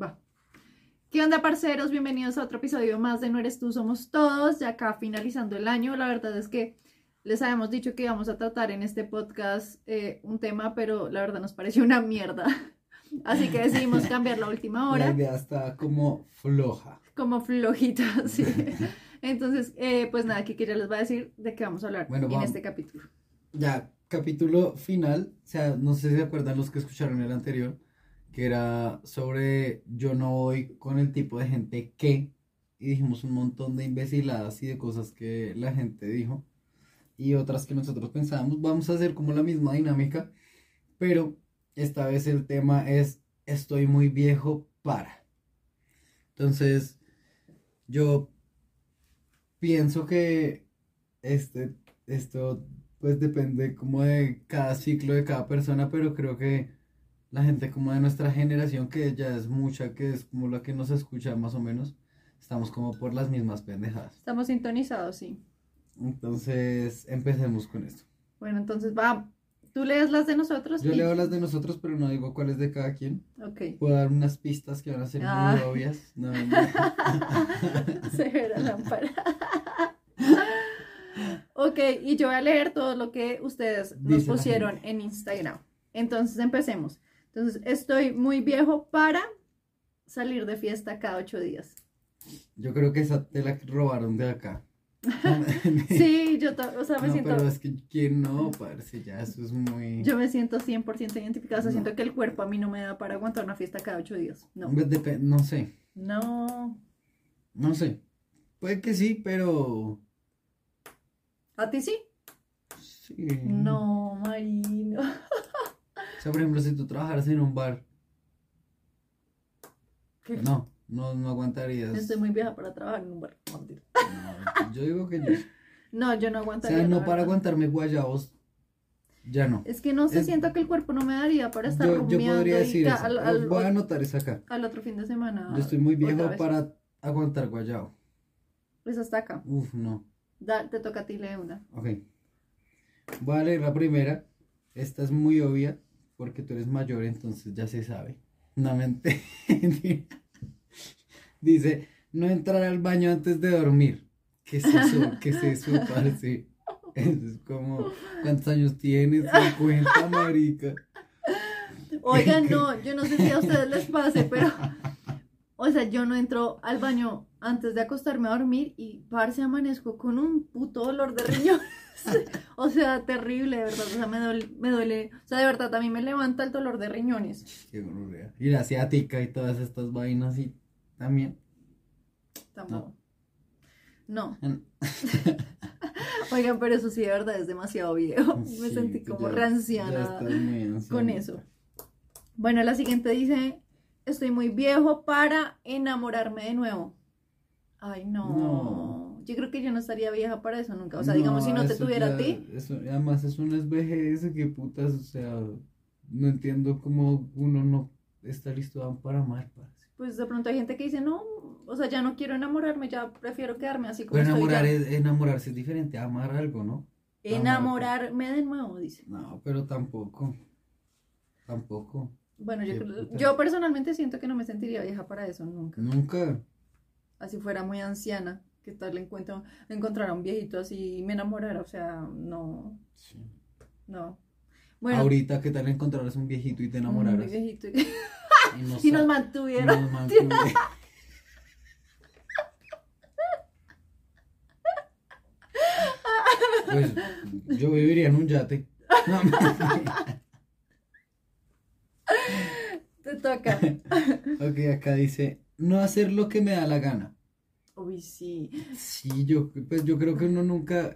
Va. ¿Qué onda, parceros? Bienvenidos a otro episodio más de No Eres Tú, Somos Todos. Ya acá finalizando el año. La verdad es que les habíamos dicho que íbamos a tratar en este podcast eh, un tema, pero la verdad nos pareció una mierda. Así que decidimos cambiar la última hora. La idea está como floja. Como flojita, sí. Entonces, eh, pues nada, que ya les va a decir de qué vamos a hablar Bueno, en vamos. este capítulo. Ya, capítulo final. O sea, no sé si se acuerdan los que escucharon el anterior, que era sobre yo no voy con el tipo de gente que. Y dijimos un montón de imbeciladas y de cosas que la gente dijo. Y otras que nosotros pensábamos. Vamos a hacer como la misma dinámica. Pero esta vez el tema es estoy muy viejo para. Entonces, yo pienso que este, esto pues depende como de cada ciclo de cada persona, pero creo que la gente como de nuestra generación, que ya es mucha, que es como la que nos escucha más o menos, estamos como por las mismas pendejadas. Estamos sintonizados, sí. Entonces, empecemos con esto. Bueno, entonces va. Tú lees las de nosotros. Yo y- leo las de nosotros, pero no digo cuáles de cada quien. Ok. Puedo dar unas pistas que van a ser Ah. muy obvias. No, no. Severa lámpara. ok, y yo voy a leer todo lo que ustedes nos pusieron en Instagram. Entonces empecemos. Entonces, estoy muy viejo para salir de fiesta cada ocho días. Yo creo que esa te la robaron de acá. Sí, yo, o sea, me no, siento, pero es que quién no, parece ya eso es muy... yo me siento 100% identificada. O sea, No. siento que el cuerpo a mí no me da para aguantar una fiesta cada ocho días. No. Pues no sé, No. no sé. Puede que sí, pero... ¿A ti sí? Sí. No, Marino. O sea, por ejemplo, si tú trabajaras en un bar, ¿Qué? no, no, no aguantarías. Estoy muy vieja para trabajar en un bar. No, mentira. No, yo digo que no. No, yo no O aguantaría. sea, la no para verdad. aguantarme guayabos, ya no. Es que no sé, Es- siento que el cuerpo no me daría para estar Yo, yo podría decir eso. al, al- Voy a anotar esa acá. al otro fin de semana. Yo estoy muy viejo para aguantar guayabo. Pues hasta acá. Uf, no. Da- te toca a ti, lee una. Ok. Voy a leer la primera. Esta es muy obvia porque tú eres mayor, entonces ya se sabe. No mente. Dice, no entrar al baño antes de dormir. ¿Qué es eso? ¿Qué es eso, parce? Eso es como, ¿cuántos años tienes? 50, marica. Oigan, no, yo no sé si a ustedes les pase, pero. O sea, yo no entro al baño antes de acostarme a dormir y parce amanezco con un puto dolor de riñones. O sea, terrible, de verdad. O sea, me duele, me duele. O sea, de verdad, a mí me levanta el dolor de riñones. Qué gonorrea. Y la asiática y todas estas vainas y también. Tampoco. No. Mm. Oigan, pero eso sí, de verdad, es demasiado viejo. Me Sí, sentí como ya- ya muy con eso. Bueno, la siguiente dice, estoy muy viejo para enamorarme de nuevo. Ay, no. No. Yo creo que yo no estaría vieja para eso nunca. O sea, digamos, si no te tuviera ya- a ti, Eso, además es una vejez, que putas, o sea, no entiendo cómo uno no está listo para amar, parce. pues de pronto hay gente que dice, no, o sea, ya no quiero enamorarme, ya prefiero quedarme así como Pero estoy. enamorar ya". es, enamorarse es diferente amar algo, ¿no? Enamorarme de nuevo, dice. No, pero tampoco. Tampoco. Bueno, yo, creo- yo personalmente siento que no me sentiría vieja para eso nunca. Nunca. Así fuera muy anciana, que tal le encuentro, encontrar a un viejito así y me enamorara, o sea, no, no. Bueno, Ahorita, ¿qué tal encontraras un viejito y te un enamoraras? viejito y, Y, no y nos mantuvieron. y nos mantuve. Pues yo viviría en un yate. Te toca. ok, acá dice, no hacer lo que me da la gana. Uy, sí. Sí, yo, pues yo creo que uno nunca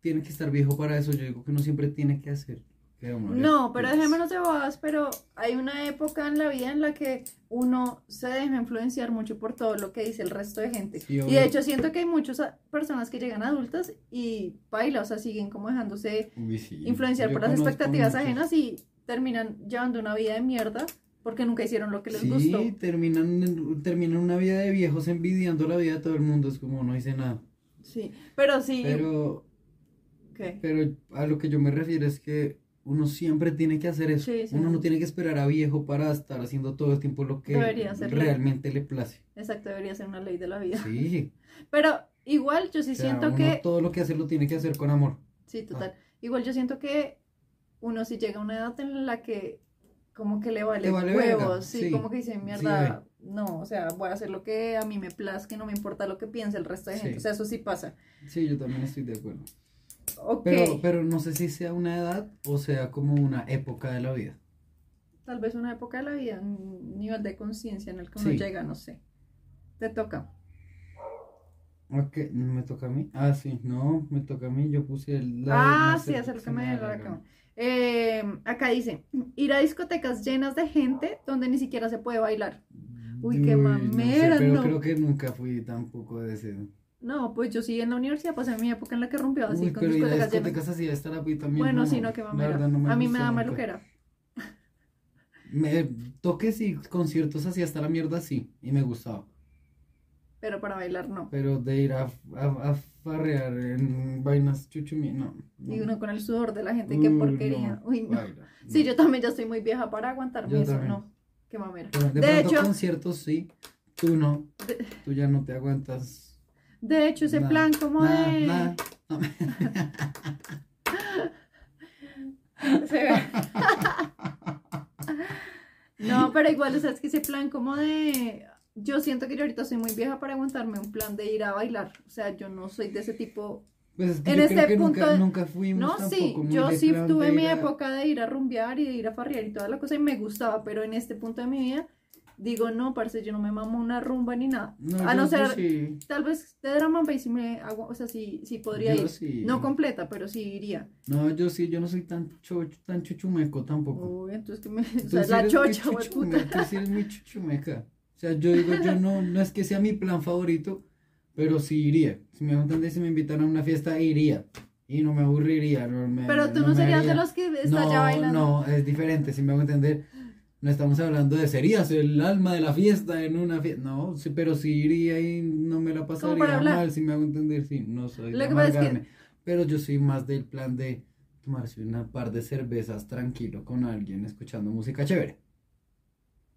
tiene que estar viejo para eso. Yo digo que uno siempre tiene que hacer. que uno No, pero dejémonos de bobadas, pero hay una época en la vida en la que uno se deja influenciar mucho por todo lo que dice el resto de gente. Sí, Y de hecho siento que hay muchas personas que llegan adultas y baila, o sea, siguen como dejándose Uy, sí. influenciar Yo por las expectativas muchos. ajenas y terminan llevando una vida de mierda porque nunca hicieron lo que les Sí, gustó. terminan, en- terminan una vida de viejos envidiando la vida de todo el mundo. Es como no hice nada. Sí, pero sí. Pero, ¿qué? pero a lo que yo me refiero es que uno siempre tiene que hacer eso. Sí, sí. Uno no tiene que esperar a viejo para estar haciendo todo el tiempo lo que ley. realmente le place. Exacto, debería ser una ley de la vida. Sí. Pero igual yo sí o sea, siento uno que... todo lo que hace lo tiene que hacer con amor. Sí, total. Igual yo siento que uno si llega a una edad en la que como que le vale, Le vale huevos, sí, sí. como que dice, Sí, mierda, no, o sea, voy a hacer lo que a mí me plazca, no me importa lo que piense el resto de gente, o sea, eso sí pasa. Sí, yo también estoy de acuerdo. Pero, pero no sé si sea una edad o sea como una época de la vida. tal vez una época de la vida, un nivel de conciencia en el que uno llega, no sé. Te toca. Ok, ¿me toca a mí? Ah, sí, no, me toca a mí, yo puse el... la- ah, no sí, sé, lo se que me la. Eh, acá dice, ir a discotecas llenas de gente donde ni siquiera se puede bailar. Uy, qué no sé, mamera, pero no. creo que nunca fui tampoco de ese... No, pues yo sí en la universidad pasé mi época en la que rompió así Uy, con pero ir a discotecas llenas. discotecas así estar a también. Bueno, no, sí, no, la mamera. verdad no a mí me da maluquera. Me, toques y conciertos así hasta la mierda sí, y me gustaba. Pero para bailar no. Pero de ir a, a, a farrear en vainas chuchumi, no. no. Y uno con el sudor de la gente, qué Uy, porquería. no, Uy, no. baila, Sí, yo también ya estoy muy vieja para aguantarme Yo eso, también. no. Qué mamera. Pero de, De hecho, conciertos sí, tú no, de, tú ya no te aguantas. de hecho ese plan como de... Se ve. No, pero igual, o sea, es que ese plan como de... Yo siento que yo ahorita soy muy vieja para aguantarme un plan de ir a bailar. O sea, yo no soy de ese tipo... Pues es que En yo este creo que punto nunca, nunca fuimos No, tampoco sí, muy yo sí tuve mi a- época de ir a rumbear y de ir a farrear y toda la cosa y me gustaba, pero en este punto de mi vida digo, no, parce, yo no me mamo una rumba ni nada. No, a no ser, sí, tal vez de drama y si me hago, o sea, sí, sí podría yo ir. sí. No completa, pero sí iría. No, yo sí, yo no soy tan, cho- tan chuchumeco tampoco. Uy, entonces que me... O sea, sí la chocha, güey, puta. Tú sí eres muy chuchumeca. O sea, yo digo, yo no, no es que sea mi plan favorito, pero sí iría. Si me entender, si me invitan a una fiesta, iría. Y no me aburriría. No me, Pero tú no, serías de los que está no, ya bailando. No, es diferente, si me hago entender. No estamos hablando de serías el alma de la fiesta en una fiesta. No, sí, pero sí iría y no me la pasaría mal, si me hago entender. Sí, no soy Lo de que es que-. Pero yo soy más del plan de tomarse una par de cervezas tranquilo con alguien escuchando música chévere.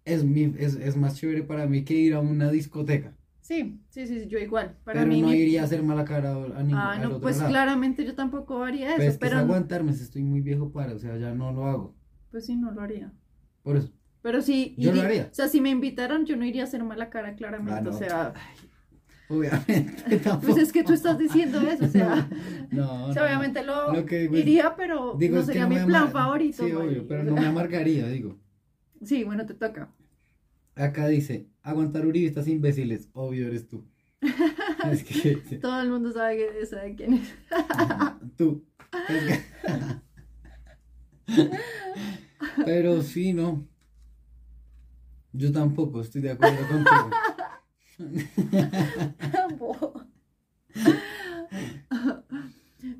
Es, mi, es, es más chévere para mí que ir a una discoteca. Sí, sí, sí, yo igual. Para pero mí no mi- iría a hacer mala cara a ningún Ah, al no, pues lado. claramente yo tampoco haría eso, Pero es que pero es aguantarme, si estoy muy viejo para, o sea, ya no lo hago. pues sí, no lo haría. Por eso. Pero sí, Yo lo haría. O sea, si me invitaran, yo no iría a hacer mala cara, claramente. Ah, no. O sea, Obviamente tampoco. pues es que tú estás diciendo eso, o sea, No, o sea, no. obviamente lo, que iría, pero Digo, no es que sería no mi plan favorito. Sí, obvio, pero no me amargaría, digo. Sí, bueno, te toca. Acá dice, aguantar uribistas imbéciles, obvio eres tú. es que Todo el mundo sabe, que, sabe quién es. tú. Pero sí, no. Yo tampoco estoy de acuerdo contigo.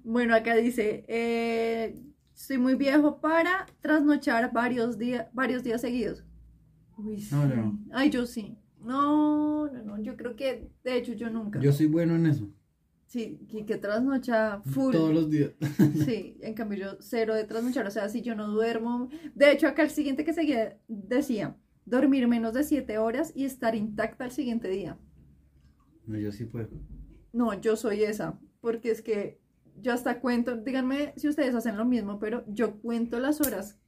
bueno, acá dice, eh, estoy muy viejo para trasnochar varios, días varios días seguidos. Uy, sí. No, no. Ay, yo sí. No, no, no, yo creo que, de hecho, yo nunca. Yo soy bueno en eso. Sí, que, que trasnocha full. Todos los días. Sí, en cambio yo cero de trasnochar, o sea, si yo no duermo. De hecho, acá el siguiente que seguía decía, dormir menos de 7 horas y estar intacta el siguiente día. No, yo sí puedo. No, yo soy esa, porque es que yo hasta cuento, díganme si ustedes hacen lo mismo, pero yo cuento las horas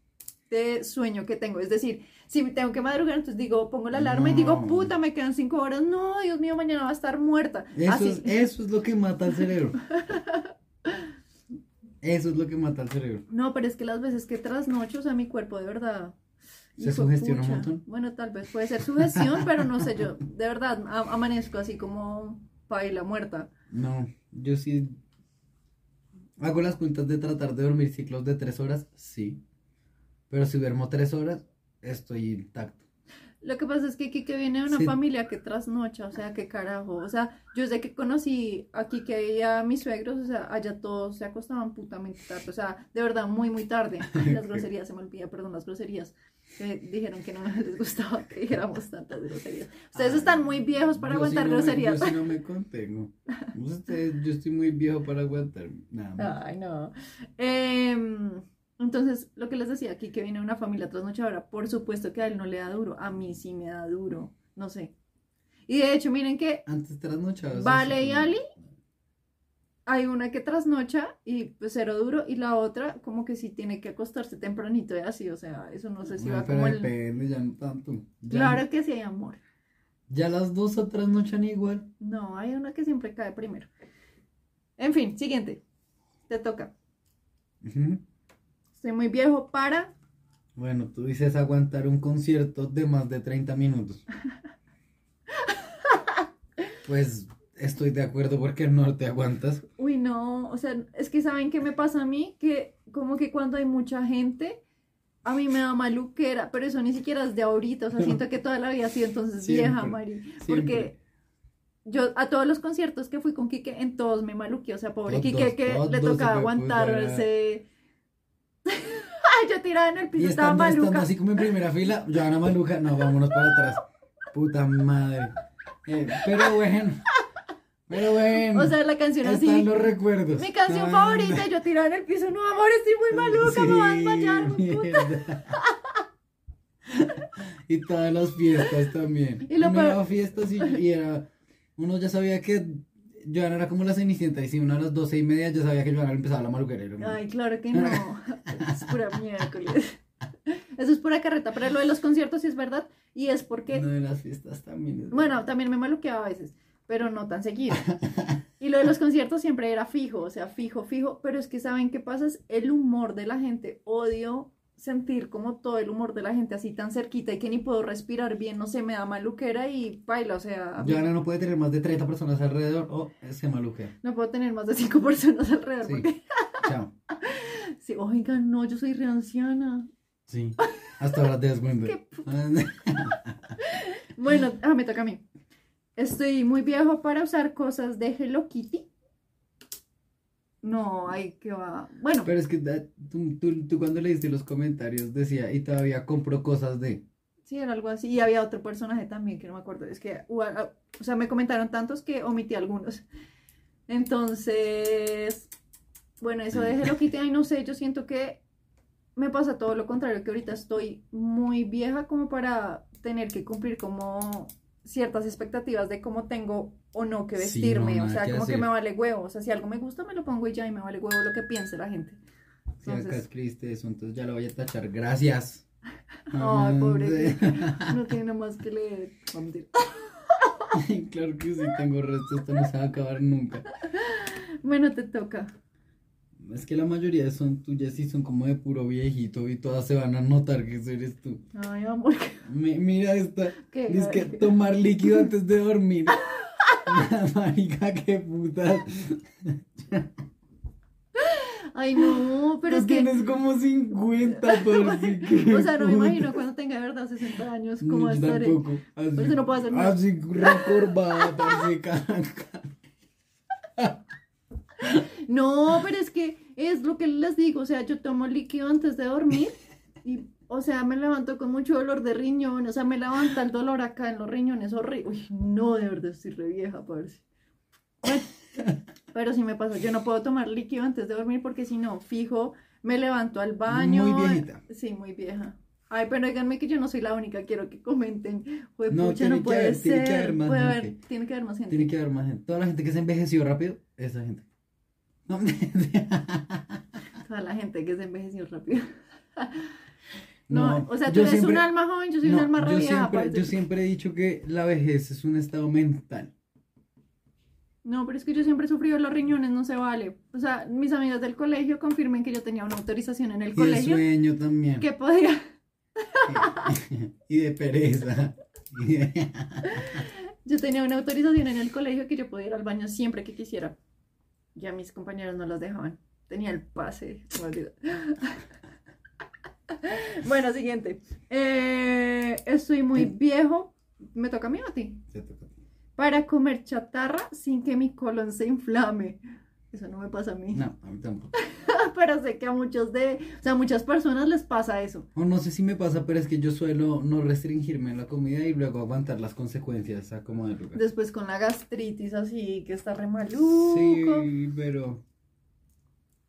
de sueño que tengo. Es decir, si tengo que madrugar, entonces digo, pongo la alarma y digo, puta, me quedan 5 horas. No, Dios mío, mañana va a estar muerta. Eso Así. es, eso es lo que mata al cerebro. Eso es lo que mata al cerebro. No, pero es que las veces que trasnocho, o sea, mi cuerpo de verdad. ¿Se sugestiona un montón? Bueno, tal vez puede ser sugestión, pero no sé, yo de verdad amanezco así como paila muerta. No, yo sí hago las cuentas de tratar de dormir ciclos de tres horas, sí. Pero si duermo tres horas, estoy intacto. Lo que pasa es que Kike viene de una Sí. familia que trasnocha, o sea, qué carajo. O sea, yo desde que conocí a Kike y a mis suegros, o sea, allá todos se acostaban putamente tarde, o sea, de verdad, muy, muy tarde. Las groserías, se me olvida, perdón, las groserías. Que dijeron que no les gustaba que dijéramos tantas groserías. Ustedes Ay, están muy viejos para aguantar me- groserías. yo sí no me contengo. Ustedes, yo estoy muy viejo para aguantar nada más. Ay, no. Em, Entonces, lo que les decía aquí, que viene una familia trasnochadora, por supuesto que a él no le da duro, a mí sí me da duro, no sé. Y de hecho, miren que Antes trasnochabas. Vale y Ali, hay una que trasnocha y pues cero duro, y la otra como que sí tiene que acostarse tempranito y así, o sea, eso no sé si Bueno, va pero como el... depende, ya no tanto. Ya, Claro que sí hay amor. Ya las dos o trasnochan igual. No, hay una que siempre cae primero. En fin, siguiente. Te toca. Ujú. Estoy muy viejo para... Bueno, tú dices aguantar un concierto de más de 30 minutos. Pues estoy de acuerdo porque no te aguantas. Uy, no, o sea, es que ¿saben qué me pasa a mí? Que como que cuando hay mucha gente, a mí me da maluquera, pero eso ni siquiera es de ahorita, o sea, siento que toda la vida ha sido entonces Siempre, vieja, Mari. Porque yo a todos los conciertos que fui con Quique, en todos me maluqué, o sea, pobre Todos, Quique que todos le tocaba aguantarse. Ay, yo tirada en el Y piso, estaba estando, estando maluca. así como en primera fila, Joana Maluja, no, vámonos para atrás. Puta madre. Eh, pero bueno, pero bueno. O sea, la canción están así. los recuerdos. Mi canción favorita, yo tirada en el piso, no amor, estoy muy maluca, me voy a desmayar, sí, puta. y todas las fiestas también. Y lo uno peor- fiestas y, y era. Uno ya sabía que Joana era como la cenicienta. Y si uno a las doce y media ya sabía que Joana empezaba la maluquera. y era- Ay, claro que no. Es pura miércoles. Eso es pura carreta. Pero lo de los conciertos sí es verdad. Y es porque, No, de las fiestas también. es bueno, también me maluqueaba a veces, pero no tan seguido. Y lo de los conciertos siempre era fijo, o sea, fijo, fijo. Pero es que saben qué pasa, es el humor de la gente. Odio sentir como todo el humor de la gente así tan cerquita y que ni puedo respirar bien, no sé, me da maluquera y baila, o sea, Joana no puede tener más de 30 personas alrededor o se malujea. no puedo tener más de cinco personas alrededor. Sí. Porque, Chao. sí, oigan, no, yo soy re anciana. Sí. Hasta ahora te das cuenta. Bueno, ah, me toca a mí. Estoy muy viejo para usar cosas de Hello Kitty. No, ay, que va. Bueno, Pero es que tú, tú, tú cuando leíste los comentarios decía, y todavía compro cosas de... sí, era algo así. Y había otro personaje también que no me acuerdo. Es que, o sea, me comentaron tantos que omití algunos. Entonces, bueno, eso de Hello Kitty, ay, no sé, yo siento que me pasa todo lo contrario, que ahorita estoy muy vieja como para tener que cumplir como ciertas expectativas de cómo tengo o no que Sí, vestirme, no, o sea, que como que hacer. me vale huevo, o sea, si algo me gusta me lo pongo y ya y me vale huevo lo que piense la gente. Si acá Entonces- escribiste eso, entonces ya lo voy a tachar. Gracias. Ay, pobre. Sí. No tiene nada más que leer. Claro que sí, tengo resto, esto no se va a acabar nunca. Bueno, te toca. Es que la mayoría son tuyas y son como de puro viejito y todas se van a notar que eres tú. Ay, amor. Mi- mira esta, ¿Qué? dice que tomar líquido antes de dormir. Marica, qué putas. Ay, no, pero es que. tienes como 50, por si O sea, no me puta. imagino cuando tenga de verdad 60 años cómo yo estaré. tampoco. Así, Por eso no puedo hacer nada. Así recorvada, caca. No, pero es que es lo que les digo, o sea, yo tomo líquido antes de dormir y, o sea, me levanto con mucho dolor de riñón, o sea, me levanta el dolor acá en los riñones, horrible. Uy, no, de verdad, estoy re vieja, parece. Bueno, pero sí me pasa, yo no puedo tomar líquido antes de dormir porque si no, fijo, me levanto al baño. Muy viejita. Sí, muy vieja. Ay, pero díganme que yo no soy la única, quiero que comenten. No, pucha, tiene no que puede haber- tiene que ser. haber más puede haber- gente. tiene que haber más gente. Tiene que haber más gente. Toda la gente que se envejeció rápido, esa gente. No, Toda la gente que se envejeció rápido. No, o sea, tú eres siempre- un alma joven, yo soy un no, alma re yo siempre, parce. yo siempre he dicho que la vejez es un estado mental. No, pero es que yo siempre he sufrido los riñones, no se vale. O sea, mis amigas del colegio confirmen que yo tenía una autorización en el Y de colegio sueño también. que podía. y de pereza. Yo tenía una autorización en el colegio que yo podía ir al baño siempre que quisiera. Ya mis compañeros no las dejaban. Tenía el pase. bueno, siguiente. Eh, estoy muy viejo. ¿Me toca a mí o a ti? Toca a ti. Para comer chatarra sin que mi colon se inflame. Eso no me pasa a mí. No, a mí tampoco. Pero sé que a muchos de, o sea, a muchas personas les pasa eso. O no sé si me pasa, pero es que yo suelo no restringirme en la comida y luego aguantar las consecuencias a como de lugar. Después con la gastritis así, que está re maluco. Sí, pero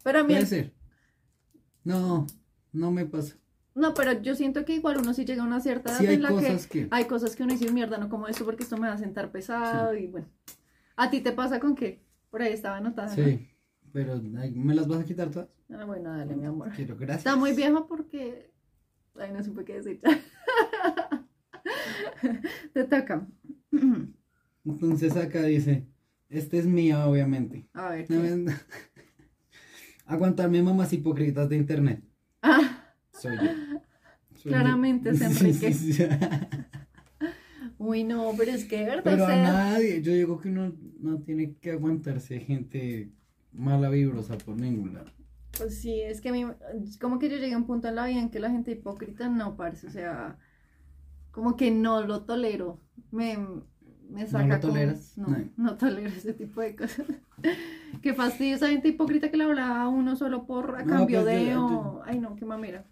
Pero a mí, puede ser. No, no me pasa. No, pero yo siento que igual uno sí llega a una cierta edad Sí hay en la cosas que, que... hay cosas que uno dice mierda, no como esto porque esto me va a sentar pesado y bueno. ¿A ti te pasa con qué? Por ahí estaba anotada. ¿no? Sí, pero ¿me las vas a quitar todas? Ah, bueno, dale, mi amor. Quiero, gracias. Está muy viejo porque. Ay, no supe qué decir. Te toca. Entonces acá dice, este es mía, obviamente. A ver. Aguantarme mamás hipócritas de internet. Ah, Soy yo. Soy Claramente yo. es Enrique. uy, no, pero es que, de ¿verdad? Pero O a nadie, yo digo que uno no tiene que aguantarse gente mala vibrosa por ningún lado. Pues sí, es que a mí, como que yo llegué a un punto en la vida en que la gente hipócrita no parece, o sea, como que no lo tolero. Me, me saca lo como- toleras? No, No. no tolero ese tipo de cosas. Qué fastidio esa gente hipócrita que le hablaba a uno solo por a No, cambio pues de, yo- o- ay no, qué mamera.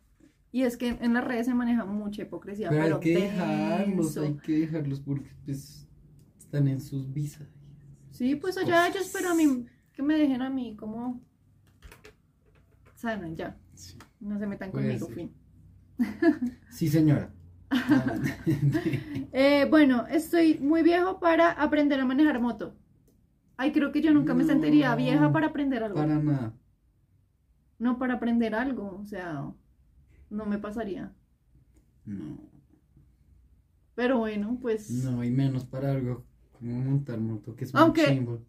Y es que en las redes se maneja mucha hipocresía, Pero pero, hay que dejarlos, hay que dejarlos porque pues están en sus visas. Sí, pues allá ellos, pero a mí, que me dejen a mí como sana, ya, Sí, no se metan Puede conmigo, ser. fin. Sí, señora. Eh, bueno, estoy muy viejo para aprender a manejar moto. Ay, creo que yo nunca me sentiría vieja para aprender algo. Para nada. No para aprender algo, o sea, no me pasaría. No. Pero bueno, pues, No, y menos para algo como montar moto, que es muy Aunque- chimbo.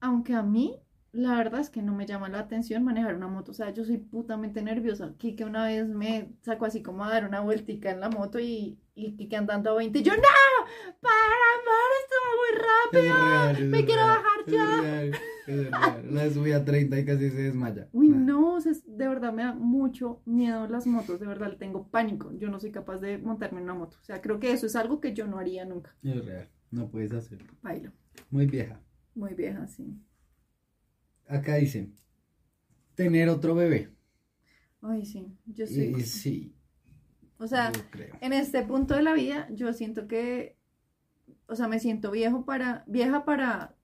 aunque a mí, la verdad es que no me llama la atención manejar una moto. O sea, yo soy putamente nerviosa. Kike una vez me sacó así como a dar una vueltica en la moto y, y Kike andando a 20. Y yo, ¡No! ¡Para, amor! Esto va muy Es rápido! es ¡Me quiero real, bajar es ya! real, es real. La subí a 30 y casi se desmaya. Uy, Nah. no, o sea, de verdad me da mucho miedo las motos, de verdad le tengo pánico. Yo no soy capaz de montarme en una moto. O sea, creo que eso es algo que yo no haría nunca. Es real, no puedes hacerlo. Bailo. Muy vieja. Muy vieja, sí. Acá dice, tener otro bebé. Ay, sí. Yo Y, sí. y sí, O sea, en este punto de la vida, yo siento que, o sea, me siento viejo para, vieja para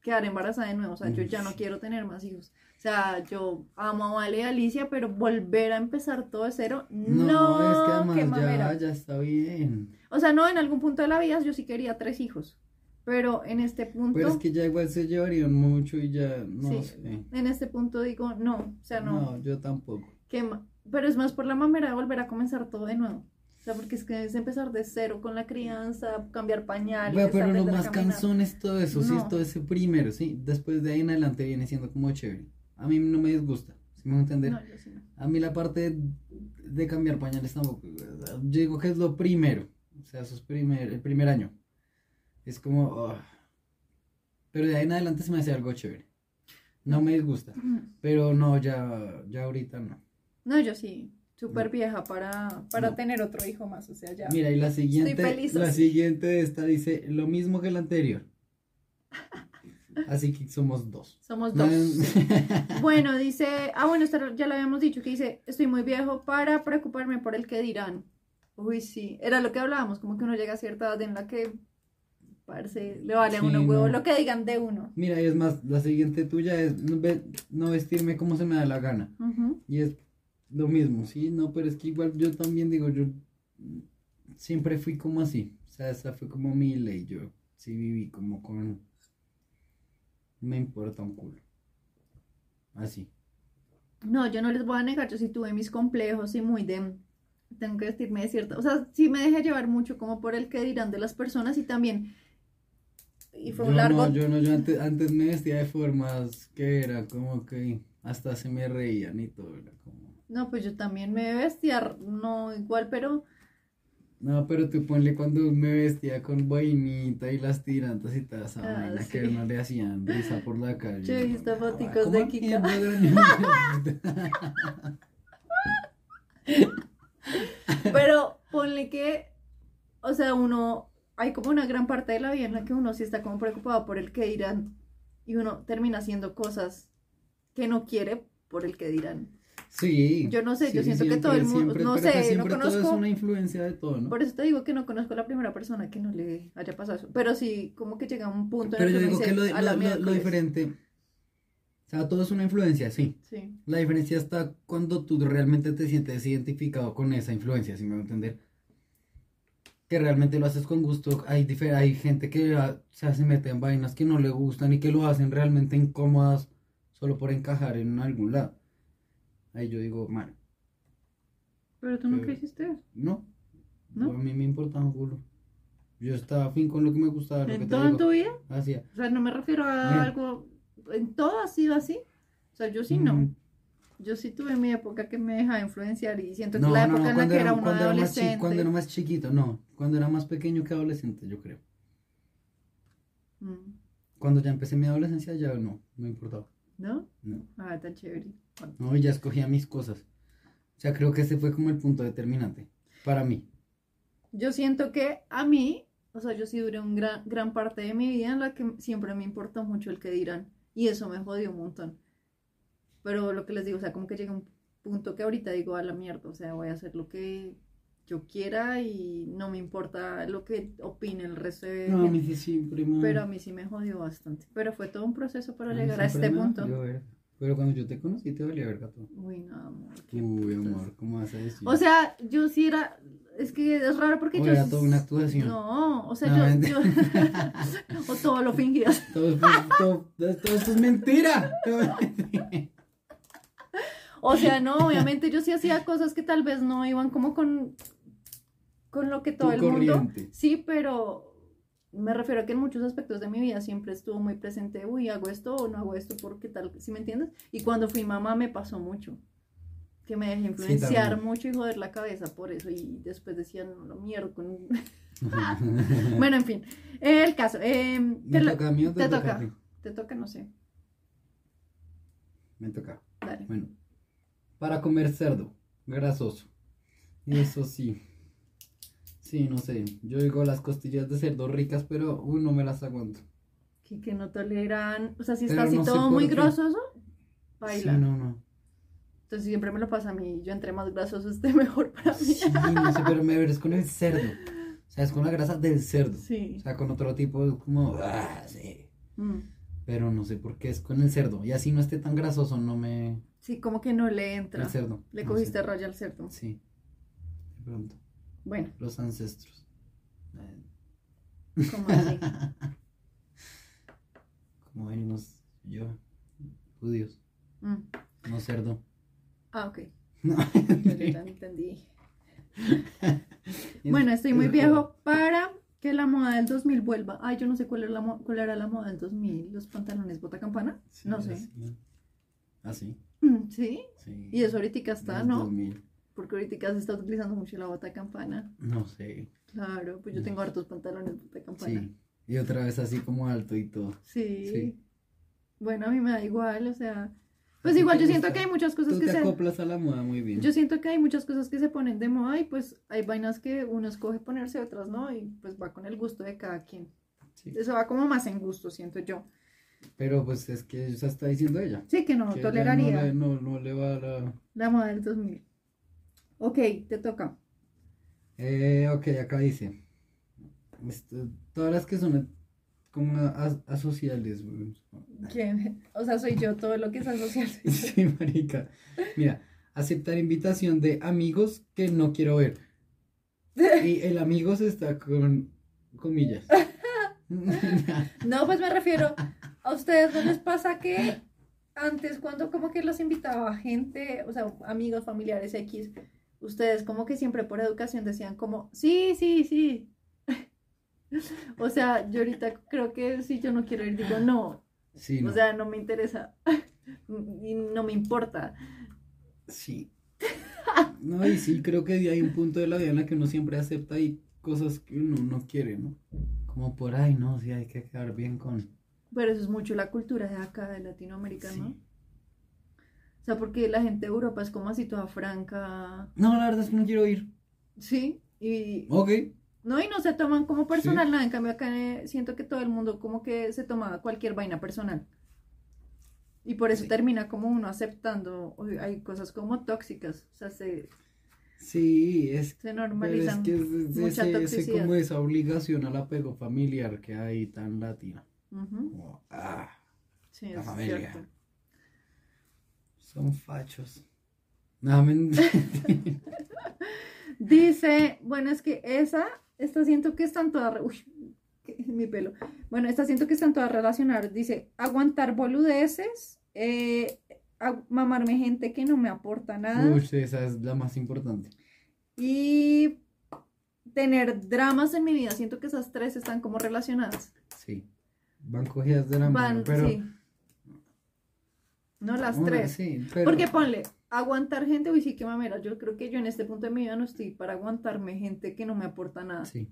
quedar embarazada de nuevo. O sea, yo ya no quiero tener más hijos. O sea, yo amo a Vale y Alicia, pero volver a empezar todo de cero, no, No, es que qué además mamera. ya, ya está bien. O sea, no, en algún punto de la vida yo sí quería tres hijos. Pero en este punto, Pero es que ya igual se llevarían mucho y ya no Sí. sé. en este punto digo, no, o sea, no. No, yo tampoco. qué ma- Pero es más por la mamera de volver a comenzar todo de nuevo. O sea, porque es que es empezar de cero con la crianza, cambiar pañales. Bueno, pero lo más cansón es todo eso, sí, No. es todo ese primero, sí. Después de ahí en adelante viene siendo como chévere. A mí no me disgusta, si me voy a entender. No, yo sí no. A mí la parte de, cambiar pañales tampoco. Yo digo que es lo primero. O sea, eso es primer, el primer año. Es como. ah. Pero de ahí en adelante se me hace algo chévere. No me disgusta. Pero no, ya, ya ahorita no. No, yo sí, súper vieja para, para No. tener otro hijo más, o sea, ya. Mira, y la siguiente, feliz la así. siguiente de esta dice lo mismo que la anterior. Así que somos dos. Somos dos. Bueno, dice, ah, bueno, ya lo habíamos dicho, que dice, estoy muy viejo para preocuparme por el que dirán. Uy, sí, era lo que hablábamos, como que uno llega a cierta edad en la que, parece, le vale a Sí, uno huevo no. lo que digan de uno. Mira, y es más, la siguiente tuya es no, ve- no vestirme como se me da la gana. Y es lo mismo, sí, no, pero es que igual yo también digo, yo siempre fui como así. O sea, esa fue como mi ley. Yo sí viví como con. Me importa un culo. Así. No, yo no les voy a negar, yo sí tuve mis complejos y muy de, tengo que vestirme de cierta, o sea, sí me dejé llevar mucho como por el que dirán de las personas y también, y fue yo un largo, no, yo no, yo antes, antes me vestía de formas que era como que hasta se me reían y todo. Era como. no, pues yo también me vestía, no igual, pero, No, pero tú ponle cuando me vestía con boinita y las tirantas y toda esa Ah, vaina sí. que no le hacían risa por la calle. Yo he visto foticos ¿cómo de Kika. pero ponle que, o sea, uno, hay como una gran parte de la vida en la que uno sí está como preocupado por el que dirán y uno termina haciendo cosas que no quiere por el que dirán. Sí. Yo no sé, yo siento que todo el mundo- siempre, no sé, no siempre todo conozco- es una influencia de todo, ¿no? Por eso te digo que no conozco a la primera persona que no le haya pasado eso. Pero sí, como que llega un punto en Pero el yo que uno digo que lo, "A lo- lo- lo miércoles". diferente O sea, todo es una influencia, sí. Sí. La diferencia está cuando tú realmente te sientes identificado con esa influencia, si me voy a entender. Que realmente lo haces con gusto. Hay, difer- hay gente que o sea, se mete en vainas que no le gustan y que lo hacen realmente incómodas solo por encajar en algún lado. Ahí yo digo, man, Pero tú nunca hiciste eso. no. ¿No? A mí me importa un culo. Yo estaba fin con lo que me gustaba, lo que ¿En te todo en digo. tu vida? Hacía. O sea, no me refiero a Bien. algo. En todo ha sido así. O sea, yo sí no. Mm, Yo sí tuve mi época que me dejaba influenciar y siento que No, la no, época en la que era, era uno era adolescente. cuando era más chiquito, no. Cuando era más pequeño que adolescente, yo creo. Mm, Cuando ya empecé mi adolescencia, ya no, no importaba. ¿No? No. Ah, tan chévere. No, ya escogía mis cosas. O sea, creo que ese fue como el punto determinante para mí. Yo siento que a mí, o sea, yo sí duré un gran, gran parte de mi vida en la que siempre me importó mucho el que dirán. Y eso me jodió un montón. Pero lo que les digo, o sea, como que llega un punto que ahorita digo a la mierda. O sea, voy a hacer lo que yo quiera y no me importa lo que opine el resto de No, a mí sí me... Pero a mí sí me jodió bastante. Pero fue todo un proceso para llegar a este punto. valió verga. Pero cuando yo te conocí te valía verga todo. Uy, no, amor. qué Uy, amor, ¿cómo vas a decir? O sea, yo sí era. Es que es raro porque O yo. era toda una actuación. No, o sea, No, yo. o todo lo fingías. todo, todo, todo esto es mentira. O sea, no, obviamente yo sí hacía cosas que tal vez no iban como con. Con lo que todo Tu el mundo. Sí, pero. Me refiero a que en muchos aspectos de mi vida siempre estuvo muy presente, uy, hago esto o no hago esto porque tal, ¿sí me entiendes? Y cuando fui mamá me pasó mucho, que me dejé influenciar mucho y joder la cabeza por eso y después decían, no, mierda, con... bueno, en fin, el caso, eh, ¿Me te, lo- toca a mí o te, te toca, toca. te toca, no sé, Me toca. dale. Bueno, para comer cerdo, grasoso. Y eso sí. Sí, no sé. Yo digo las costillas de cerdo ricas, pero uy, no me las aguanto. Que, que no toleran, o sea, si Pero está así no todo muy grasoso, baila. Sí, no, no. Entonces siempre me lo pasa a mí, yo entre más grasoso esté mejor para mí. Sí, no sé, pero me es con el cerdo. O sea, es con la grasa del cerdo. Sí. O sea, con otro tipo es como, ah, sí. Mm. Pero no sé por qué es con el cerdo. Y así no esté tan grasoso, no me. Sí, como que no le entra. El cerdo. Le no cogiste sé. raya al cerdo. Sí. De pronto. Bueno, Los ancestros. Como así. Como venimos yo, judíos, Mm. no cerdo. Ah, ok. No. Yo ya entendí. Bueno, estoy muy viejo para que la moda del 2000 vuelva. Ay, yo no sé cuál era la, mo- cuál era la moda del 2000. Los pantalones bota campana. Sí, no sé. así. ¿Así? Mm, Sí. Sí. Y eso ahorita está, ¿no? 2000. Porque ahorita se está utilizando mucho la bota campana. No sé. Claro, pues yo tengo hartos pantalones bota campana. Sí. Y otra vez así como alto y todo. Sí. Sí. Bueno, a mí me da igual, o sea. Pues igual yo siento gusta? que hay muchas cosas Tú que te se. acoplas a la moda muy bien. Yo siento que hay muchas cosas que se ponen de moda y pues hay vainas que uno escoge ponerse, otras no, y pues va con el gusto de cada quien. Sí. Eso va como más en gusto, siento yo. Pero pues es que eso está diciendo ella. Sí, que no que ella toleraría No le, no, no le va a la... la moda del 2000. Ok, te toca. Eh, ok, acá dice. Esto- todas las que son como as- asociales. ¿Quién? O sea, soy yo, todo lo que es asocial. Sí, marica. Mira, aceptar invitación de amigos que no quiero ver. Y el amigos está con comillas. No, pues me refiero, a ustedes no les pasa que antes cuando como que los invitaba gente, o sea, amigos, familiares X, ustedes como que siempre por educación decían como, sí, sí, sí. O sea, yo ahorita creo que si yo no quiero ir, digo no. Sí, no. O sea, no me interesa. Y no me importa. Sí. No, y sí, creo que hay un punto de la vida en la que uno siempre acepta y cosas que uno no quiere, ¿no? Como por ahí, no, sí, hay que quedar bien con. Pero eso es mucho la cultura de acá, de Latinoamérica, ¿no? Sí. O sea, porque la gente de Europa es como así toda franca. No, la verdad es que no quiero ir. Sí, y Ok. no, y no se toman como personal nada. En cambio, acá eh, siento que todo el mundo como que se toma cualquier vaina personal. Y por eso Sí. termina como uno aceptando, hay cosas como tóxicas, o sea, se, Sí, es se Pero es normalizan. que es, ese, como esa obligación al apego familiar que hay tan latina. Como, ah, Sí, La es familia. cierto. Son fachos. No. Dice, bueno, es que esa, esta siento que están todas, uy, mi pelo. Bueno, esta siento que están todas relacionadas. Dice, aguantar boludeces, eh, a- mamarme gente que no me aporta nada Uy, esa es la más importante. y tener dramas en mi vida. Siento que esas tres están como relacionadas. Sí. Van cogidas de la mano, Van, pero. sí. No las Una, tres. sí, pero- Porque ponle, aguantar gente, uy, sí, qué mamera. Yo creo que yo en este punto de mi vida no estoy para aguantarme gente que no me aporta nada. Sí.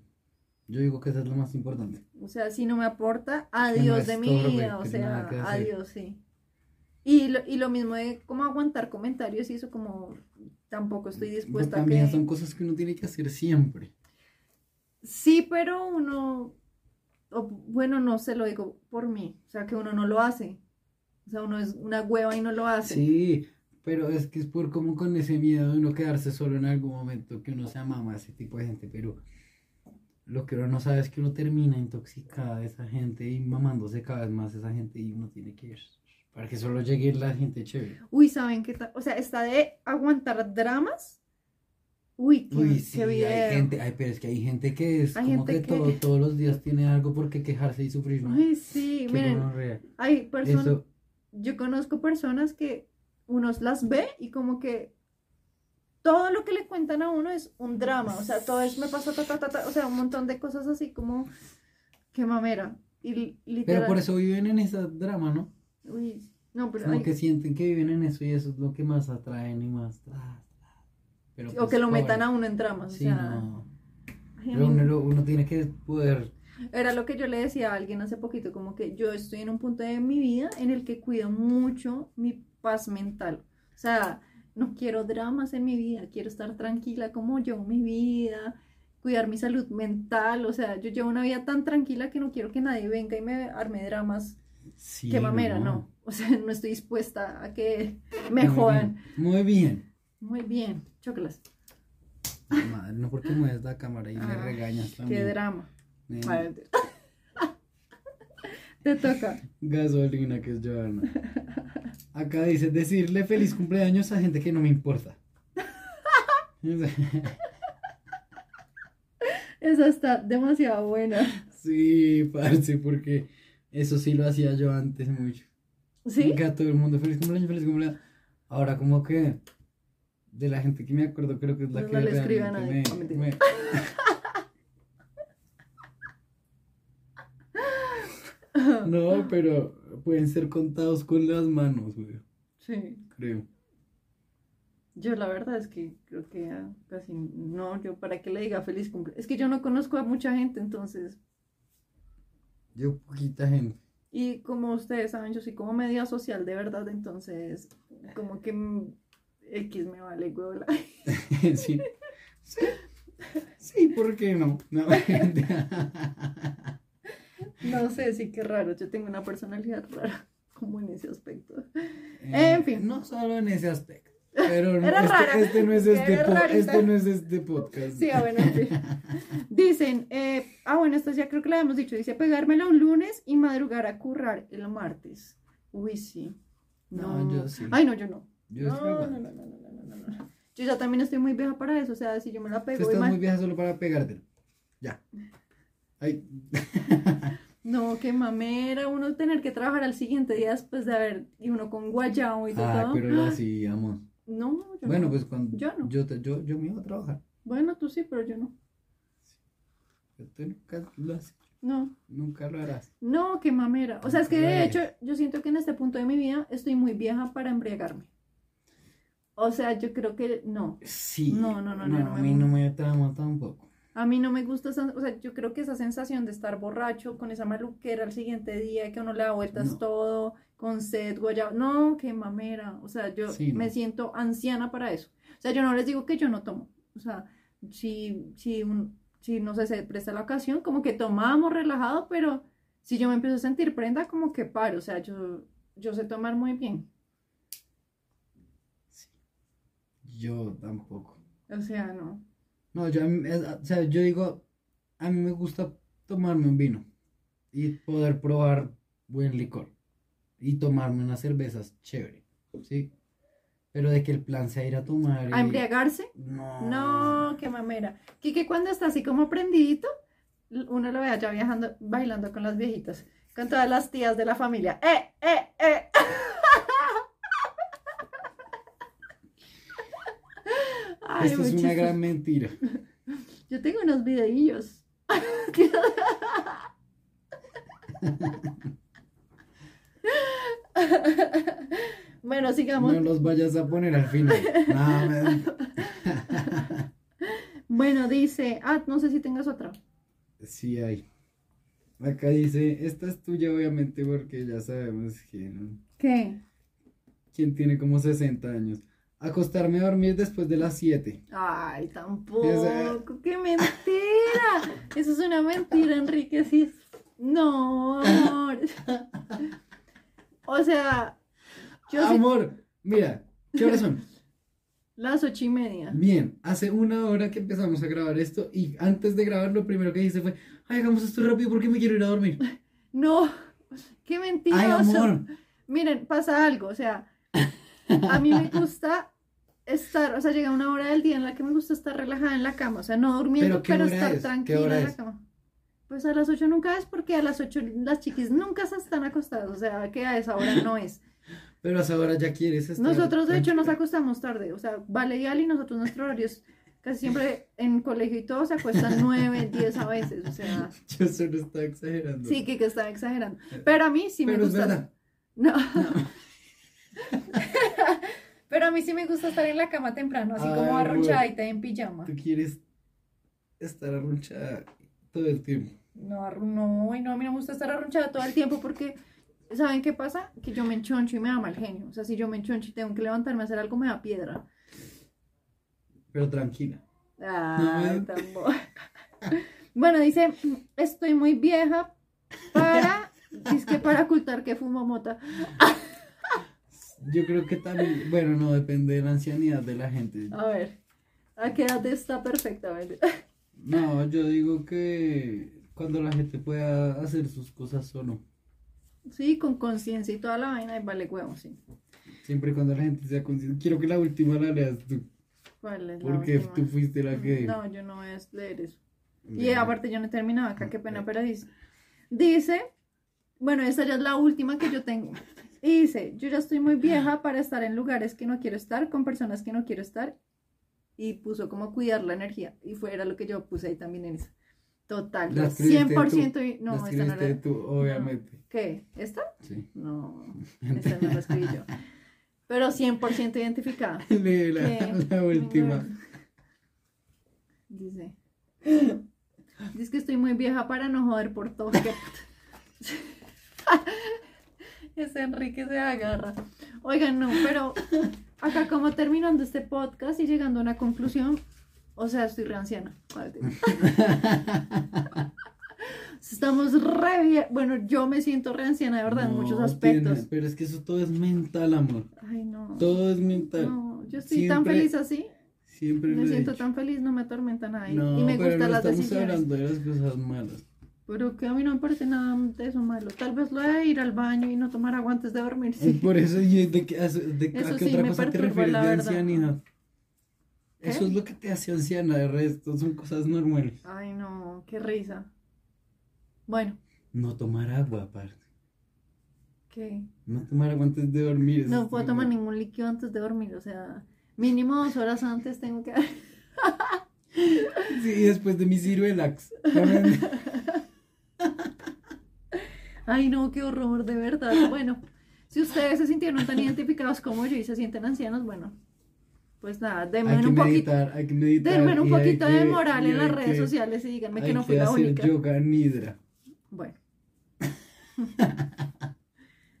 Yo digo que esa es lo más importante. O sea, si no me aporta, adiós de mi vida. O sea, adiós, sí. Y lo, y lo mismo de como aguantar comentarios y eso como tampoco estoy dispuesta a también que... son cosas que uno tiene que hacer siempre. Sí, pero uno, o bueno, no se lo digo por mí, o sea, que uno no lo hace. O sea, uno es una hueva y no lo hace. Sí, pero es que es por como con ese miedo de uno quedarse solo en algún momento que uno se amama a ese tipo de gente, pero lo que uno no sabe es que uno termina intoxicada de esa gente y mamándose cada vez más esa gente y uno tiene que ir para que solo llegue la gente chévere. Uy, ¿saben qué tal? O sea, está de aguantar dramas. Uy, qué, Uy, sí, qué video. hay gente, ay, pero es que hay gente que es Hay como que, que- todo- todos los días tiene algo por qué quejarse y sufrir, ¿no? Ay, sí, Qué miren, hay personas, Eso, yo conozco personas que uno las ve y como que todo lo que le cuentan a uno es un drama, o sea, todo es me pasó, ta, ta, ta, ta, o sea, un montón de cosas así como, qué mamera, y li- literal, pero por eso viven en ese drama, ¿no? uy, no, pero, Como que sienten que viven en eso y eso es lo que más atraen y más. o pues, que lo pobre. metan a uno en dramas, o Sí, sea, no. Pero uno tiene que poder. Era lo que yo le decía a alguien hace poquito, como que yo estoy en un punto de mi vida en el que cuido mucho mi paz mental. O sea, no quiero dramas en mi vida, quiero estar tranquila como yo, mi vida, cuidar mi salud mental. O sea, yo llevo una vida tan tranquila que no quiero que nadie venga y me arme dramas. Sí, Qué mamera, no. O sea, no estoy dispuesta a que me Muy jodan. bien, Muy bien. Muy bien, chócalas. Madre, no porque mueves la cámara y le Ah, regañas Qué también. drama. Eh. Te toca. Gasolina que es Joana. Acá dice decirle feliz cumpleaños a gente que no me importa. Esa está demasiado buena. Sí, parce, porque eso sí lo hacía yo antes mucho. ¿Sí? Que a todo el mundo feliz cumpleaños, feliz cumpleaños. Ahora como que de la gente que me acuerdo creo que es la No que le escribe a realmente nadie. me- mentira. me- No, pero pueden ser contados con las manos, güey, Sí. creo. Yo la verdad es que creo que ah, casi no, yo para que le diga feliz cumpleaños. Es que yo no conozco a mucha gente, entonces. Yo poquita gente. Y como ustedes saben, yo soy como media social de verdad, entonces como que X me vale huevo. sí. Sí. Sí, ¿por qué no? No, No sé, sí que raro. Yo tengo una personalidad rara como en ese aspecto. Eh, En fin. No solo en ese aspecto. Pero no- este, rara. este no es este, este no es este podcast. Sí, ah, bueno, en fin. Dicen, eh, ah, bueno, esto ya creo que lo habíamos dicho. Dice, pegármela un lunes y madrugar a currar el martes. Uy, sí. No, No, yo sí. Ay, no, yo no. Yo no, sí no, no, no, no, no, no. Yo ya también estoy muy vieja para eso. O sea, si yo me la Tú pego. estás muy vieja solo para pegártelo. Ya. Ay. No, qué mamera uno tener que trabajar al siguiente día después de haber. Y uno con guayao y todo. Ah, pero lo hacíamos. No, yo Bueno, no. pues cuando Yo no. yo, te- yo, yo me iba a trabajar. Bueno, tú sí, pero yo no. Pero Tú nunca lo haces. No. Nunca lo harás. No, qué mamera. O sea, es que de hecho yo siento que en este punto de mi vida estoy muy vieja para embriagarme. O sea, yo creo que no. Sí. No, no, no, no, no a me mí no me trama tampoco. A mí no me gusta esa, o sea, yo creo que esa sensación de estar borracho con esa maluquera al siguiente día, que uno le da vueltas No. todo, con sed, guayabo. No, qué mamera. O sea, yo Sí, no. me siento anciana para eso. O sea, yo no les digo que yo no tomo. O sea, si, si, un- si no sé, se presta la ocasión, como que tomamos relajado, pero si yo me empiezo a sentir prenda, como que paro. O sea, yo, yo sé tomar muy bien. Yo tampoco. O sea, no. No, yo, o sea, yo digo, a mí me gusta tomarme un vino y poder probar buen licor y tomarme unas cervezas chévere, ¿sí? Pero de que el plan sea ir a tomar. ¿A y- embriagarse? No. No, qué mamera. que cuando está así como prendidito, uno lo ve allá viajando, bailando con las viejitas, con todas las tías de la familia. ¡Eh, eh, eh! Ay, Esto es una chistoso. gran mentira. Yo tengo unos videillos. bueno, sigamos. No los vayas a poner al final. No, me- Bueno, dice, ah, no sé si tengas otra. Sí hay. Acá dice, esta es tuya obviamente porque ya sabemos que ¿no? ¿Qué? ¿Quién tiene como 60 años? Acostarme a dormir después de las 7. Ay, tampoco. Esa- ¡Qué mentira! Eso es una mentira, Enrique. Sí. es- No, amor. O sea, yo sí. Amor, mira, ¿qué horas son? Las ocho y media. Bien, hace una hora que empezamos a grabar esto y antes de grabar lo primero que hice fue, ay, hagamos esto rápido porque me quiero ir a dormir. No, qué mentiroso. Ay, amor. Miren, pasa algo, o sea, a mí me gusta estar, o sea, llega una hora del día en la que me gusta estar relajada en la cama, o sea, no durmiendo, ¿Pero pero estar es? ¿Qué tranquila en la es? cama. Pues a las 8 nunca es porque a las 8 las chiquis nunca se están acostadas, o sea, que a esa hora no es. Pero a esa hora ya quieres estar Nosotros de hecho nos acostamos tarde, o sea, Vale y Ali, nosotros nuestro horario es casi siempre en colegio y todo se acuestan 9, 10 a veces, o sea, Yo solo estaba exagerando. sí que, que están exagerando. Pero a mí sí me Pero es gusta. verdad. No. Pero a mí sí me gusta estar en la cama temprano, así como Ay, arrunchadita en pijama. Tú quieres estar arrunchada todo el tiempo. No, no, y no, a mí no me gusta estar arrunchada todo el tiempo porque, ¿saben qué pasa? Que yo me enchoncho y me da mal genio. O sea, si yo me enchoncho y tengo que levantarme a hacer algo, me da piedra. Pero tranquila. Ay, No, tan bo- Bueno, dice, estoy muy vieja para, es que para ocultar que fumo mota. Yo creo que también, bueno, no depende de la ancianidad de la gente. A ver, ¿a qué edad está perfectamente? No, yo digo que cuando la gente pueda hacer sus cosas solo. Sí, con conciencia y toda la vaina, y vale huevo, sí. Siempre y cuando la gente sea consciente. Quiero que la última la leas tú. ¿Cuál es la Porque última? tú fuiste la que. No, yo no voy a leer eso. Y aparte yo no he terminado acá, qué pena, pero dice. Dice, bueno, esta ya es la última que yo tengo. Y dice, yo ya estoy muy vieja para estar en lugares que no quiero estar, con personas que no quiero estar. Y puso como cuidar la energía. Y fue era lo que yo puse ahí también en esa. Total, La yo escribiste 100% y... La No, esta no la... tú, obviamente. ¿Qué? ¿Esta? Sí. No, esta no la escribí yo. Pero 100% identificada. Lee la, ¿Qué? la última. Dice. Dice que estoy muy vieja para no joder por todo. Ese Enrique se agarra. Oigan, no, pero acá como terminando este podcast y llegando a una conclusión, o sea, estoy re anciana. Estamos re bien. Bueno, yo me siento re anciana, de verdad, en muchos aspectos. tiene- pero es que eso todo es mental, amor. Ay, no. Todo es mental. No, yo estoy tan feliz así. Siempre Me he siento tan feliz, no me atormenta nada. Y, No, y me pero gustan no las estamos decisiones. hablando de las cosas malas. Pero que a mí no me parece nada de eso malo. Tal vez lo de ir al baño y no tomar agua antes de dormir. Y Sí. por eso, ¿y ¿de, qué, a, de- a Eso qué sí otra cosa te refieres de ancianidad? ¿Qué? Eso es lo que te hace anciana, de resto son cosas normales. Ay, no, qué risa. Bueno, No tomar agua, aparte. ¿qué? No tomar agua antes de dormir. No puedo tomar ningún líquido antes de dormir. O sea, mínimo dos horas antes tengo que. Sí, después de mi ciruelax. Ay, no, qué horror, de verdad. Bueno, si ustedes se sintieron tan identificados como yo y se sienten ancianos, bueno, pues nada, denme que un poquito. meditar, que. Denme un poquito de que- moral en las redes que- sociales y díganme que no fui la hacer única. yoga nidra. Bueno.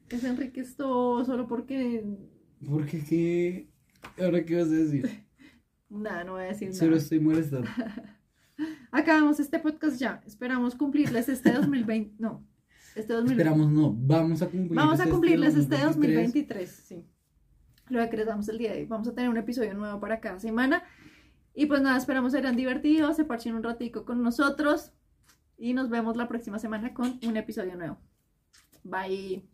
es Enrique esto solo porque. Porque qué. ¿Ahora qué vas a decir? Nada, no voy a decir Solo nada. estoy molestando. Acabamos este podcast ya. Esperamos cumplirles este 2020. No, este 2020. Esperamos, no. Vamos a cumplir. Vamos a cumplirles este 2023. 2023. Sí. Lo que les damos el día de hoy. Vamos a tener un episodio nuevo para cada semana. Y pues nada, esperamos que hayan divertido, se parchen un ratico con nosotros. Y nos vemos la próxima semana con un episodio nuevo. Bye.